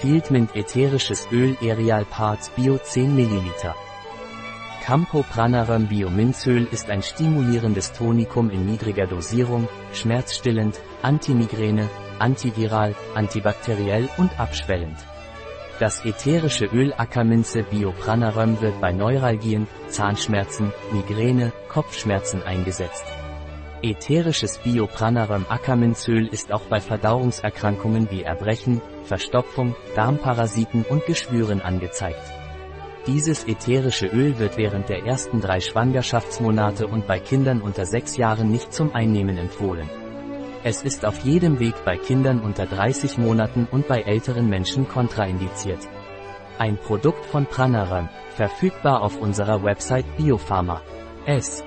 Fieldmint ätherisches Öl Erial Parts Bio 10 ml. Campo Pranarum Bio Minzöl ist ein stimulierendes Tonikum in niedriger Dosierung, schmerzstillend, antimigräne, antiviral, antibakteriell und abschwellend. Das ätherische Öl Ackerminze Bio Pranarum wird bei Neuralgien, Zahnschmerzen, Migräne, Kopfschmerzen eingesetzt. Ätherisches Biopranarum Ackerminzöl ist auch bei Verdauungserkrankungen wie Erbrechen, Verstopfung, Darmparasiten und Geschwüren angezeigt. Dieses ätherische Öl wird während der ersten drei Schwangerschaftsmonate und bei Kindern unter sechs Jahren nicht zum Einnehmen empfohlen. Es ist auf jedem Weg bei Kindern unter 30 Monaten und bei älteren Menschen kontraindiziert. Ein Produkt von Pranarum, verfügbar auf unserer Website Biopharma. S.